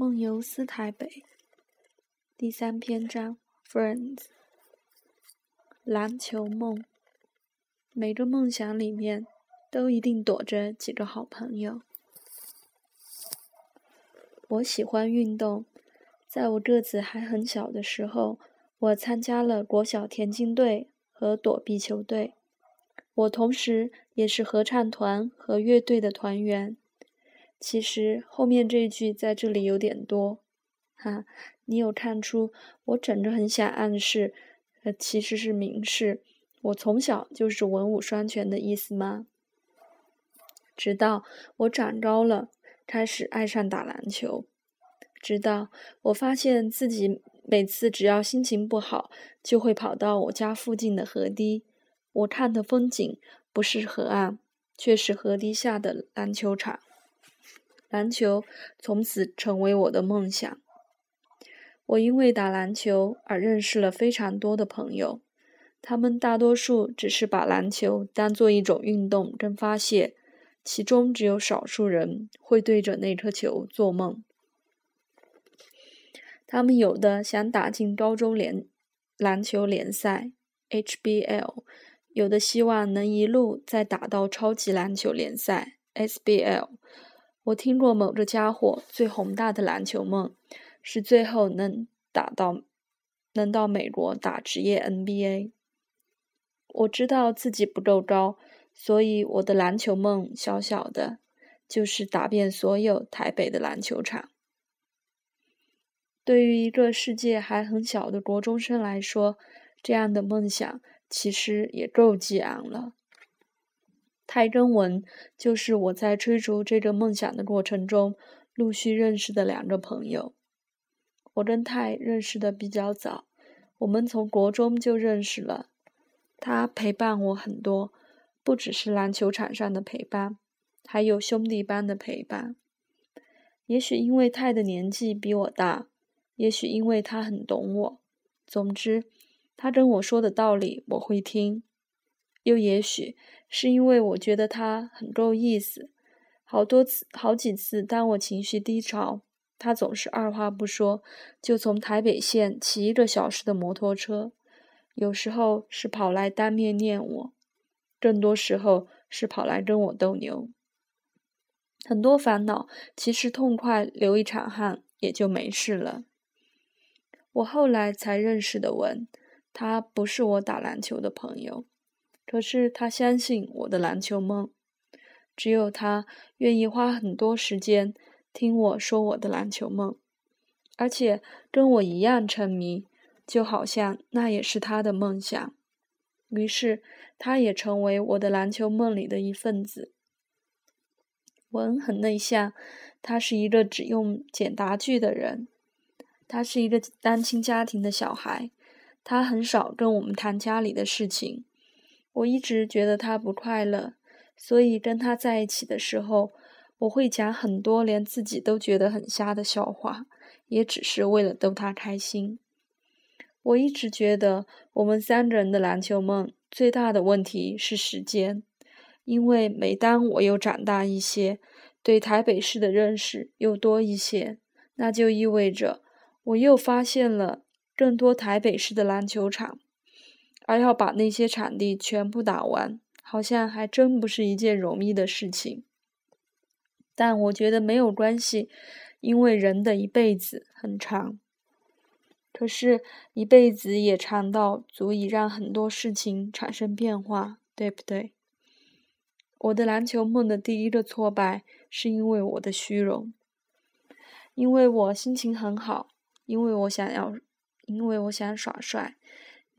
梦游思台北，第三篇章，Friends，篮球梦。每个梦想里面都一定躲着几个好朋友。我喜欢运动，在我个子还很小的时候，我参加了国小田径队和躲避球队。我同时也是合唱团和乐队的团员。其实后面这一句在这里有点多，哈，你有看出我整个很想暗示，呃，其实是明示我从小就是文武双全的意思吗？直到我长高了，开始爱上打篮球，直到我发现自己每次只要心情不好，就会跑到我家附近的河堤，我看的风景不是河岸，却是河堤下的篮球场。篮球从此成为我的梦想。我因为打篮球而认识了非常多的朋友，他们大多数只是把篮球当做一种运动跟发泄，其中只有少数人会对着那颗球做梦。他们有的想打进高中联篮球联赛 （HBL），有的希望能一路再打到超级篮球联赛 （SBL）。我听过某个家伙最宏大的篮球梦，是最后能打到，能到美国打职业 NBA。我知道自己不够高，所以我的篮球梦小小的，就是打遍所有台北的篮球场。对于一个世界还很小的国中生来说，这样的梦想其实也够激昂了。泰根文就是我在追逐这个梦想的过程中陆续认识的两个朋友。我跟泰认识的比较早，我们从国中就认识了。他陪伴我很多，不只是篮球场上的陪伴，还有兄弟般的陪伴。也许因为泰的年纪比我大，也许因为他很懂我。总之，他跟我说的道理我会听。又也许是因为我觉得他很够意思，好多次、好几次，当我情绪低潮，他总是二话不说，就从台北县骑一个小时的摩托车，有时候是跑来当面念我，更多时候是跑来跟我斗牛。很多烦恼其实痛快流一场汗也就没事了。我后来才认识的文，他不是我打篮球的朋友。可是他相信我的篮球梦，只有他愿意花很多时间听我说我的篮球梦，而且跟我一样沉迷，就好像那也是他的梦想。于是他也成为我的篮球梦里的一份子。文很内向，他是一个只用简答句的人，他是一个单亲家庭的小孩，他很少跟我们谈家里的事情。我一直觉得他不快乐，所以跟他在一起的时候，我会讲很多连自己都觉得很瞎的笑话，也只是为了逗他开心。我一直觉得我们三个人的篮球梦最大的问题是时间，因为每当我又长大一些，对台北市的认识又多一些，那就意味着我又发现了更多台北市的篮球场。而要把那些场地全部打完，好像还真不是一件容易的事情。但我觉得没有关系，因为人的一辈子很长。可是，一辈子也长到足以让很多事情产生变化，对不对？我的篮球梦的第一个挫败，是因为我的虚荣，因为我心情很好，因为我想要，因为我想耍帅。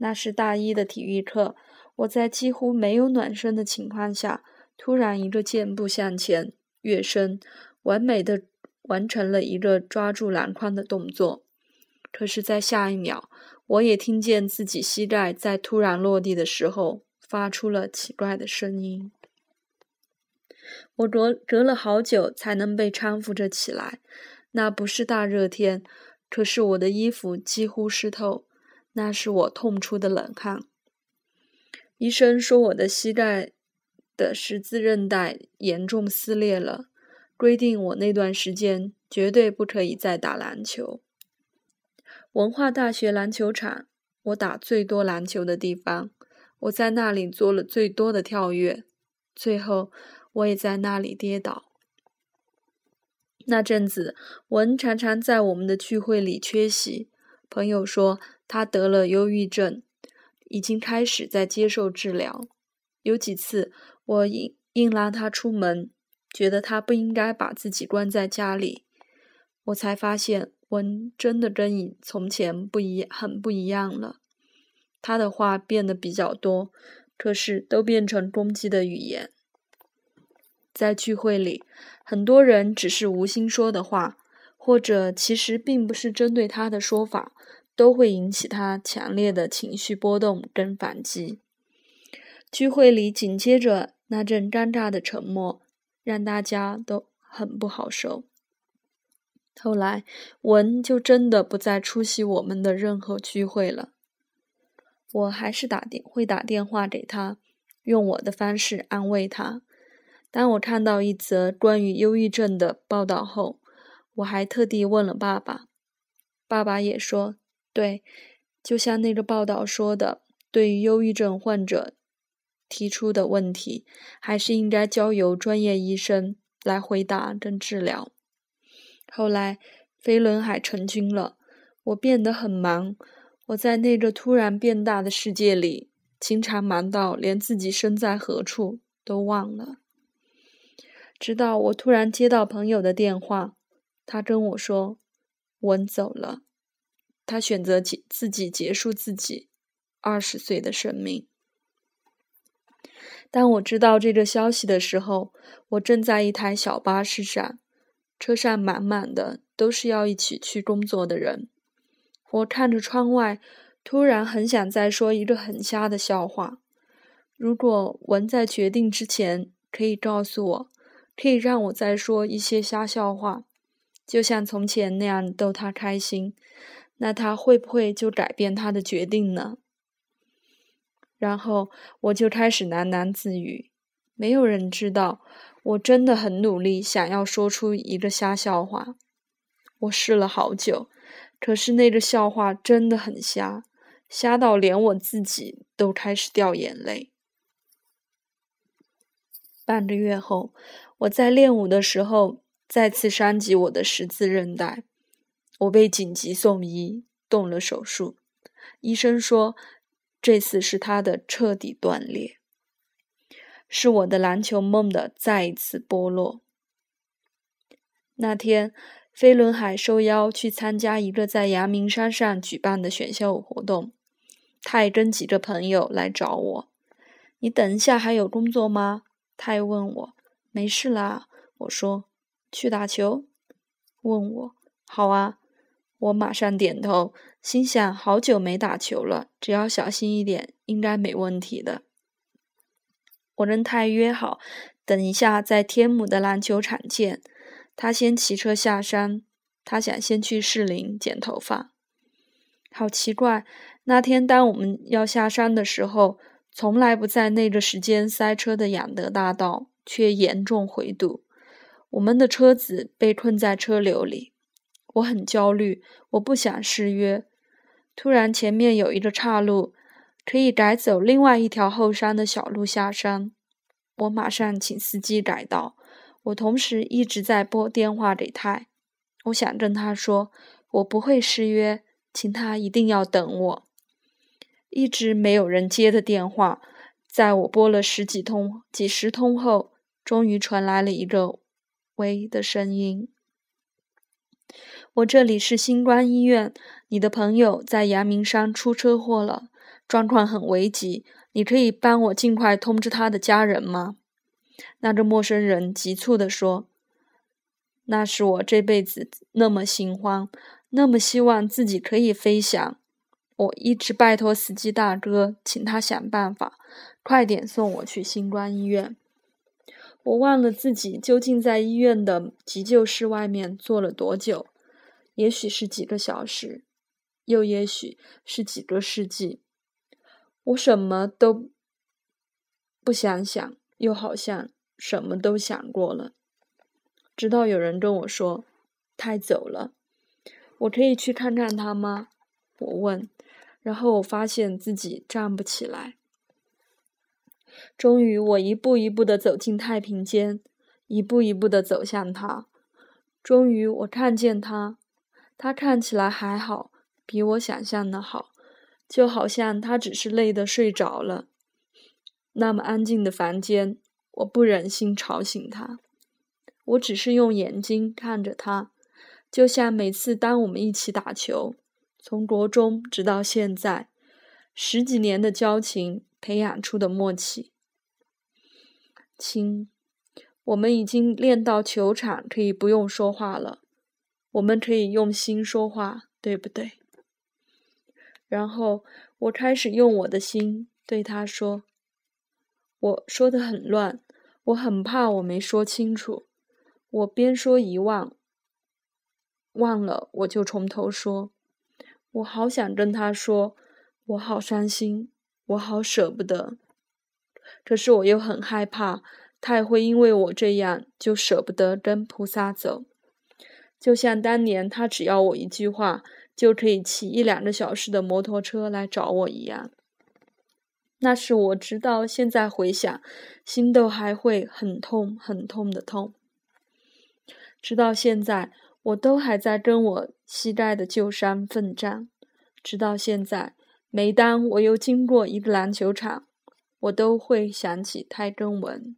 那是大一的体育课，我在几乎没有暖身的情况下，突然一个箭步向前跃身，完美的完成了一个抓住篮筐的动作。可是，在下一秒，我也听见自己膝盖在突然落地的时候发出了奇怪的声音。我隔隔了好久才能被搀扶着起来。那不是大热天，可是我的衣服几乎湿透。那是我痛出的冷汗。医生说我的膝盖的十字韧带严重撕裂了，规定我那段时间绝对不可以再打篮球。文化大学篮球场，我打最多篮球的地方，我在那里做了最多的跳跃，最后我也在那里跌倒。那阵子，文常常在我们的聚会里缺席。朋友说他得了忧郁症，已经开始在接受治疗。有几次，我硬硬拉他出门，觉得他不应该把自己关在家里。我才发现，文真的跟以从前不一很不一样了。他的话变得比较多，可是都变成攻击的语言。在聚会里，很多人只是无心说的话，或者其实并不是针对他的说法，都会引起他强烈的情绪波动跟反击。聚会里紧接着那阵尴尬的沉默，让大家都很不好受。后来，文就真的不再出席我们的任何聚会了。我还是打电会打电话给他，用我的方式安慰他。当我看到一则关于忧郁症的报道后，我还特地问了爸爸。爸爸也说：“对，就像那个报道说的，对于忧郁症患者。”提出的问题还是应该交由专业医生来回答跟治疗。后来飞轮海成军了，我变得很忙。我在那个突然变大的世界里，经常忙到连自己身在何处都忘了。直到我突然接到朋友的电话，他跟我说：“文走了，他选择结自己结束自己二十岁的生命。”当我知道这个消息的时候，我正在一台小巴士上，车上满满的都是要一起去工作的人。我看着窗外，突然很想再说一个很瞎的笑话。如果文在决定之前可以告诉我，可以让我再说一些瞎笑话，就像从前那样逗他开心，那他会不会就改变他的决定呢？然后我就开始喃喃自语，没有人知道，我真的很努力想要说出一个瞎笑话。我试了好久，可是那个笑话真的很瞎，瞎到连我自己都开始掉眼泪。半个月后，我在练舞的时候再次伤及我的十字韧带，我被紧急送医，动了手术。医生说。这次是他的彻底断裂，是我的篮球梦的再一次剥落。那天，飞轮海受邀去参加一个在阳明山上举办的选秀活动，他也跟几个朋友来找我。你等一下还有工作吗？他也问我。没事啦，我说。去打球？问我。好啊。我马上点头，心想：好久没打球了，只要小心一点，应该没问题的。我跟泰约好，等一下在天母的篮球场见。他先骑车下山，他想先去士林剪头发。好奇怪，那天当我们要下山的时候，从来不在那个时间塞车的养德大道却严重回堵，我们的车子被困在车流里。我很焦虑，我不想失约。突然，前面有一个岔路，可以改走另外一条后山的小路下山。我马上请司机改道。我同时一直在拨电话给泰，我想跟他说，我不会失约，请他一定要等我。一直没有人接的电话，在我拨了十几通、几十通后，终于传来了一个“喂”的声音。我这里是新冠医院，你的朋友在阳明山出车祸了，状况很危急，你可以帮我尽快通知他的家人吗？那个陌生人急促地说：“那是我这辈子那么心慌，那么希望自己可以飞翔。我一直拜托司机大哥，请他想办法，快点送我去新冠医院。”我忘了自己究竟在医院的急救室外面坐了多久。也许是几个小时，又也许是几个世纪。我什么都不想想，又好像什么都想过了。直到有人跟我说：“太走了。我可以去看看他吗？我问。然后我发现自己站不起来。终于，我一步一步地走进太平间，一步一步地走向他。终于，我看见他，他看起来还好，比我想象的好，就好像他只是累得睡着了。那么安静的房间，我不忍心吵醒他，我只是用眼睛看着他，就像每次当我们一起打球。从国中直到现在，十几年的交情培养出的默契。亲，我们已经练到球场可以不用说话了，我们可以用心说话，对不对？然后我开始用我的心对他说。我说的很乱，我很怕我没说清楚。我边说遗忘，忘了我就从头说。我好想跟他说，我好伤心，我好舍不得。可是我又很害怕，他也会因为我这样就舍不得跟菩萨走。就像当年他只要我一句话，就可以骑一两个小时的摩托车来找我一样。那是我直到现在回想，心都还会很痛很痛的痛。直到现在。我都还在跟我膝盖的旧伤奋战，直到现在。每当我又经过一个篮球场，我都会想起泰根文。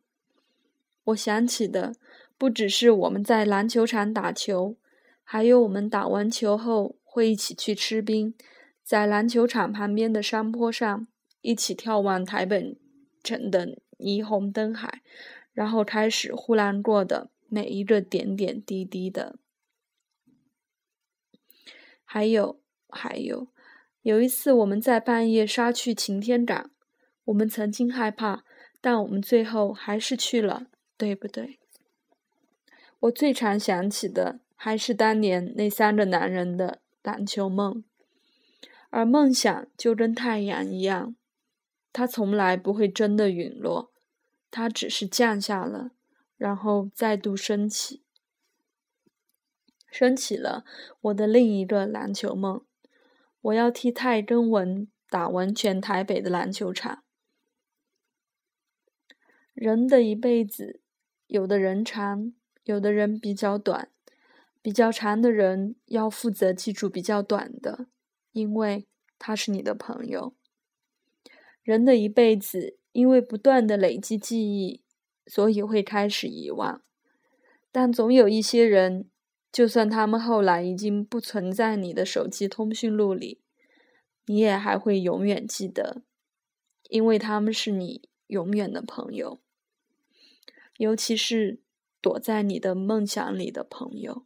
我想起的不只是我们在篮球场打球，还有我们打完球后会一起去吃冰，在篮球场旁边的山坡上一起眺望台北城的霓虹灯海，然后开始呼兰过的每一个点点滴滴的。还有，还有，有一次我们在半夜杀去擎天岗，我们曾经害怕，但我们最后还是去了，对不对？我最常想起的还是当年那三个男人的篮球梦，而梦想就跟太阳一样，它从来不会真的陨落，它只是降下了，然后再度升起。升起了我的另一个篮球梦，我要替泰根文打完全台北的篮球场。人的一辈子，有的人长，有的人比较短。比较长的人要负责记住比较短的，因为他是你的朋友。人的一辈子，因为不断的累积记忆，所以会开始遗忘。但总有一些人。就算他们后来已经不存在你的手机通讯录里，你也还会永远记得，因为他们是你永远的朋友，尤其是躲在你的梦想里的朋友。